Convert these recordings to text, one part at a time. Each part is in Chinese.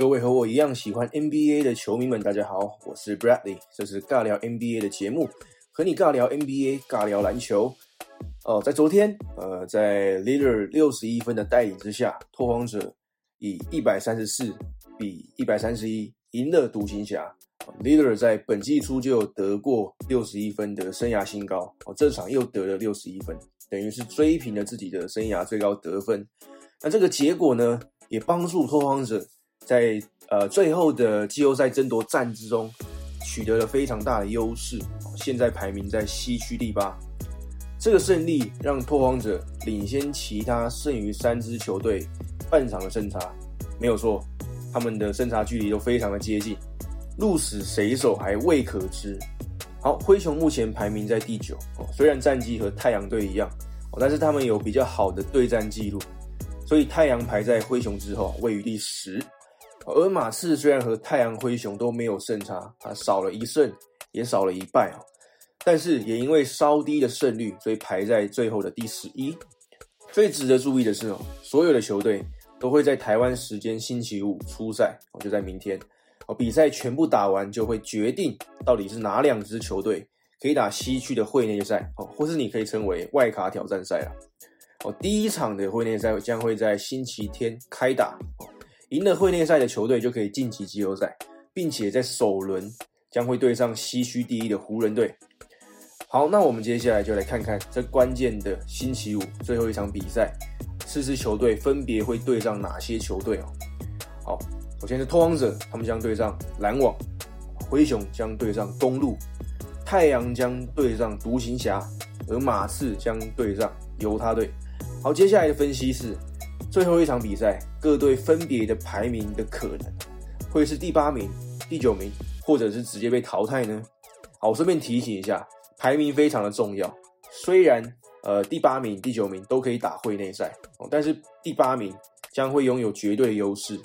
各位和我一样喜欢 NBA 的球迷们，大家好，我是 Bradley，这是尬聊 NBA 的节目，和你尬聊 NBA，尬聊篮球。哦，在昨天，呃，在 Leader 六十一分的带领之下，拓荒者以一百三十四比一百三十一赢了独行侠。Leader 在本季初就得过六十一分的生涯新高，哦，这场又得了六十一分，等于是追平了自己的生涯最高得分。那这个结果呢，也帮助拓荒者。在呃最后的季后赛争夺战之中，取得了非常大的优势，现在排名在西区第八。这个胜利让拓荒者领先其他剩余三支球队半场的胜差，没有错，他们的胜差距离都非常的接近，鹿死谁手还未可知。好，灰熊目前排名在第九，虽然战绩和太阳队一样，但是他们有比较好的对战记录，所以太阳排在灰熊之后，位于第十。而马刺虽然和太阳、灰熊都没有胜差，啊，少了一胜，也少了一败啊，但是也因为稍低的胜率，所以排在最后的第十一。最值得注意的是哦，所有的球队都会在台湾时间星期五出赛，哦，就在明天，哦，比赛全部打完就会决定到底是哪两支球队可以打西区的会内赛，哦，或是你可以称为外卡挑战赛了。哦，第一场的会内赛将会在星期天开打。赢了会内赛的球队就可以晋级季后赛，并且在首轮将会对上西区第一的湖人队。好，那我们接下来就来看看这关键的星期五最后一场比赛，四支球队分别会对上哪些球队哦？好，首先是拓荒者，他们将对上篮网；灰熊将对上公路；太阳将对上独行侠，而马刺将对上犹他队。好，接下来的分析是。最后一场比赛，各队分别的排名的可能会是第八名、第九名，或者是直接被淘汰呢？好，我顺便提醒一下，排名非常的重要。虽然呃第八名、第九名都可以打会内赛哦，但是第八名将会拥有绝对优势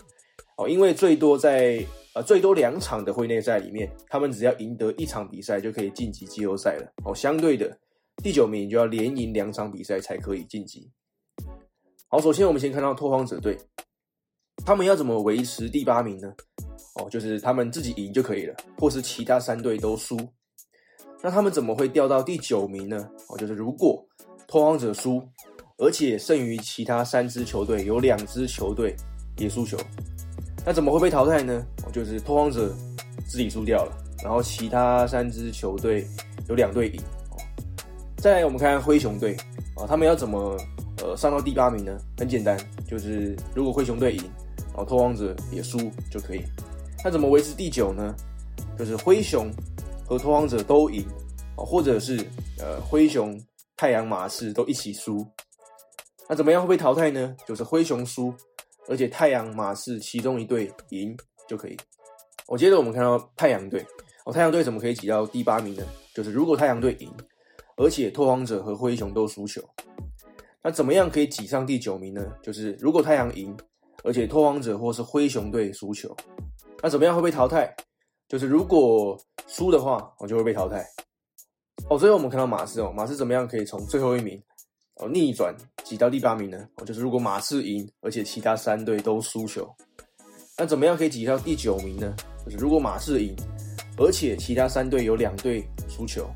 哦，因为最多在呃最多两场的会内赛里面，他们只要赢得一场比赛就可以晋级季后赛了哦。相对的，第九名就要连赢两场比赛才可以晋级。好，首先我们先看到拓荒者队，他们要怎么维持第八名呢？哦，就是他们自己赢就可以了，或是其他三队都输。那他们怎么会掉到第九名呢？哦，就是如果拓荒者输，而且剩余其他三支球队有两支球队也输球，那怎么会被淘汰呢？哦，就是拓荒者自己输掉了，然后其他三支球队有两队赢。再来，我们看看灰熊队啊，他们要怎么？呃，上到第八名呢，很简单，就是如果灰熊队赢，然后拓荒者也输就可以。那怎么维持第九呢？就是灰熊和拓荒者都赢，哦，或者是呃灰熊、太阳、马刺都一起输。那怎么样会被淘汰呢？就是灰熊输，而且太阳、马刺其中一队赢就可以。我接着我们看到太阳队，哦，太阳队怎么可以挤到第八名呢？就是如果太阳队赢，而且拓荒者和灰熊都输球。那怎么样可以挤上第九名呢？就是如果太阳赢，而且拓荒者或是灰熊队输球，那怎么样会被淘汰？就是如果输的话，我就会被淘汰。哦，最后我们看到马刺哦，马刺怎么样可以从最后一名哦逆转挤到第八名呢？哦，就是如果马刺赢，而且其他三队都输球，那怎么样可以挤到第九名呢？就是如果马刺赢，而且其他三队有两队输球。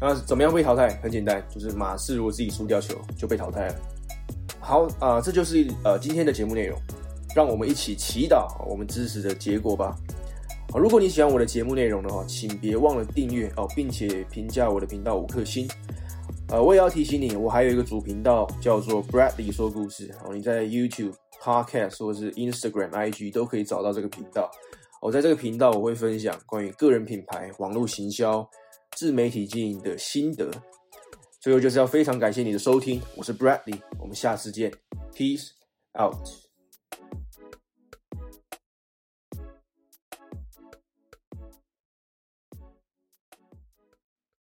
那怎么样被淘汰？很简单，就是马刺如果自己输掉球就被淘汰了。好啊，这就是呃今天的节目内容，让我们一起祈祷我们支持的结果吧。好，如果你喜欢我的节目内容的话，请别忘了订阅哦，并且评价我的频道五颗星。呃，我也要提醒你，我还有一个主频道叫做 Bradley 说故事哦，你在 YouTube、Podcast 或是 Instagram、IG 都可以找到这个频道。我在这个频道我会分享关于个人品牌、网络行销。自媒体经营的心得，最后就是要非常感谢你的收听，我是 Bradley，我们下次见，Peace out。